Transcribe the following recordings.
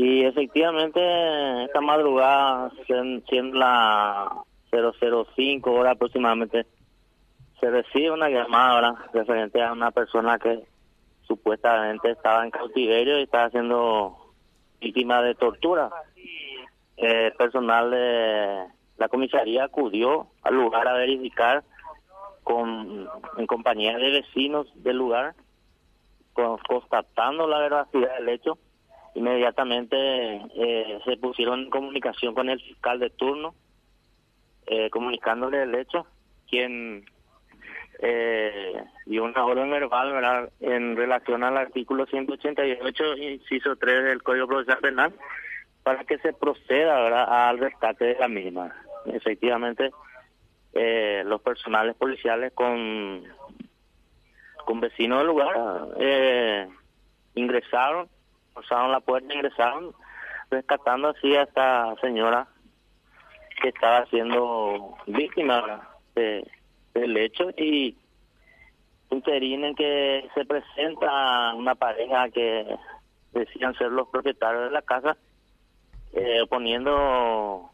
Y efectivamente, esta madrugada, siendo la 005 hora aproximadamente, se recibe una llamada referente a una persona que supuestamente estaba en cautiverio y estaba siendo víctima de tortura. Eh, personal de la comisaría acudió al lugar a verificar con en compañía de vecinos del lugar, constatando la veracidad del hecho. Inmediatamente eh, se pusieron en comunicación con el fiscal de turno, eh, comunicándole el hecho, quien eh, dio una orden verbal ¿verdad? en relación al artículo 188, inciso 3 del Código Procesal Penal, para que se proceda ¿verdad? al rescate de la misma. Efectivamente, eh, los personales policiales con, con vecinos del lugar eh, ingresaron, forzaron la puerta, ingresaron, rescatando así a esta señora que estaba siendo víctima del hecho. Y interinen que se presenta una pareja que decían ser los propietarios de la casa eh, poniendo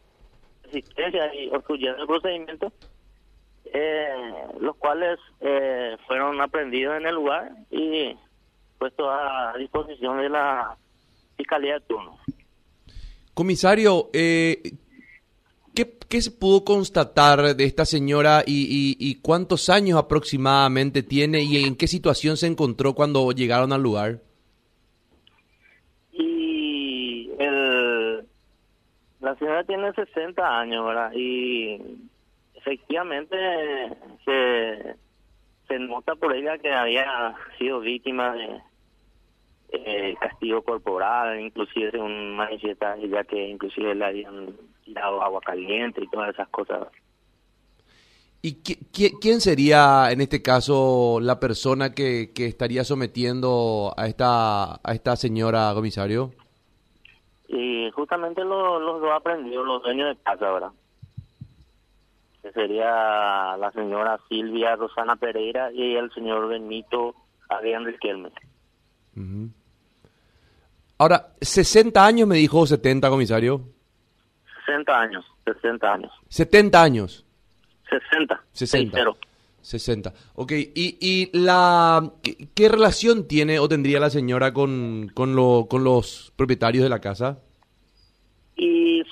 resistencia y obstruyendo el procedimiento, eh, los cuales eh, fueron aprendidos en el lugar y puestos a disposición de la Fiscalía de turno. Comisario, eh, ¿qué, se pudo constatar de esta señora y, y, cuántos años aproximadamente tiene y en qué situación se encontró cuando llegaron al lugar? La señora tiene 60 años, ¿verdad? Y efectivamente se, se nota por ella que había sido víctima de eh, castigo corporal, inclusive según manifiesta ella que inclusive le habían dado agua caliente y todas esas cosas. ¿Y quién sería en este caso la persona que, que estaría sometiendo a esta, a esta señora comisario? Y justamente los, los dos aprendidos, los dueños de casa, ¿verdad? Que sería la señora Silvia Rosana Pereira y el señor Benito Adrián Riquelme. Ahora, 60 años me dijo 70, comisario. 60 años, 60 años. 70 años. 60. 60. 60. Ok, ¿y, y la ¿qué, relación tiene o tendría la señora con, con, lo, con los propietarios de la casa? Y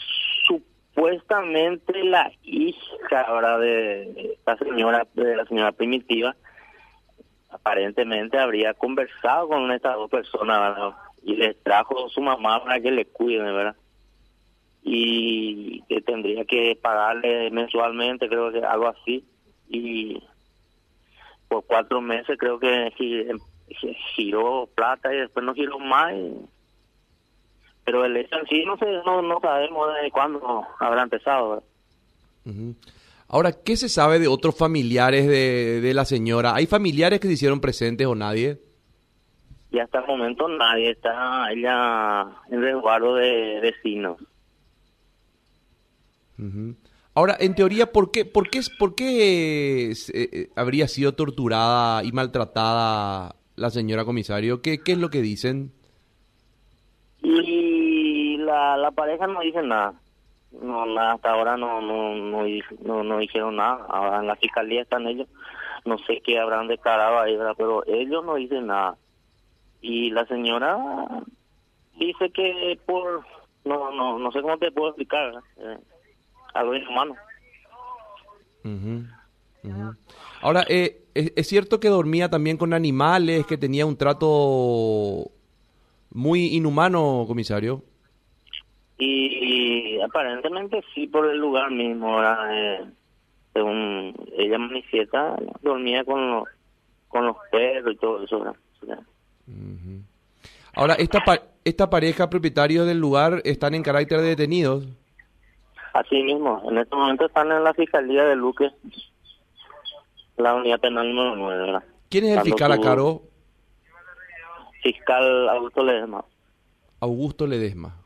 supuestamente la hija ahora de esta señora, de la señora primitiva, aparentemente habría conversado con estas dos personas y les trajo su mamá para que le cuiden, ¿verdad? Y que tendría que pagarle mensualmente, creo que algo así. Y por cuatro meses creo que giró plata y después no giró más. Pero el hecho en sí no, sé, no, sabemos de cuándo habrá empezado. Ahora, ¿qué se sabe de otros familiares de, de la señora? ¿Hay familiares que se hicieron presentes o nadie? Y hasta el momento nadie está ella en resguardo de vecinos. Ahora, en teoría, ¿por qué, por qué, por qué eh, eh, habría sido torturada y maltratada la señora comisario? ¿Qué, qué es lo que dicen? Y la, la pareja no dice nada. No, hasta ahora no, no, no, no, dijeron nada. Ahora en la fiscalía están ellos. No sé qué habrán declarado ahí, pero ellos no dicen nada. Y la señora dice que por... No, no, no sé cómo te puedo explicar. Eh, algo inhumano. Ahora, eh, ¿es, cierto que dormía también con animales, que tenía un trato muy inhumano, comisario? Y, aparentemente sí, por el lugar mismo, eh, según ella manifiesta, dormía con los, con los perros y todo eso. Ahora, esta, esta pareja propietarios del lugar están en carácter de detenidos. Así mismo, en este momento están en la Fiscalía de Luque, la unidad penal número 9, ¿Quién es el fiscal a cargo? Fiscal Augusto Ledesma. Augusto Ledesma.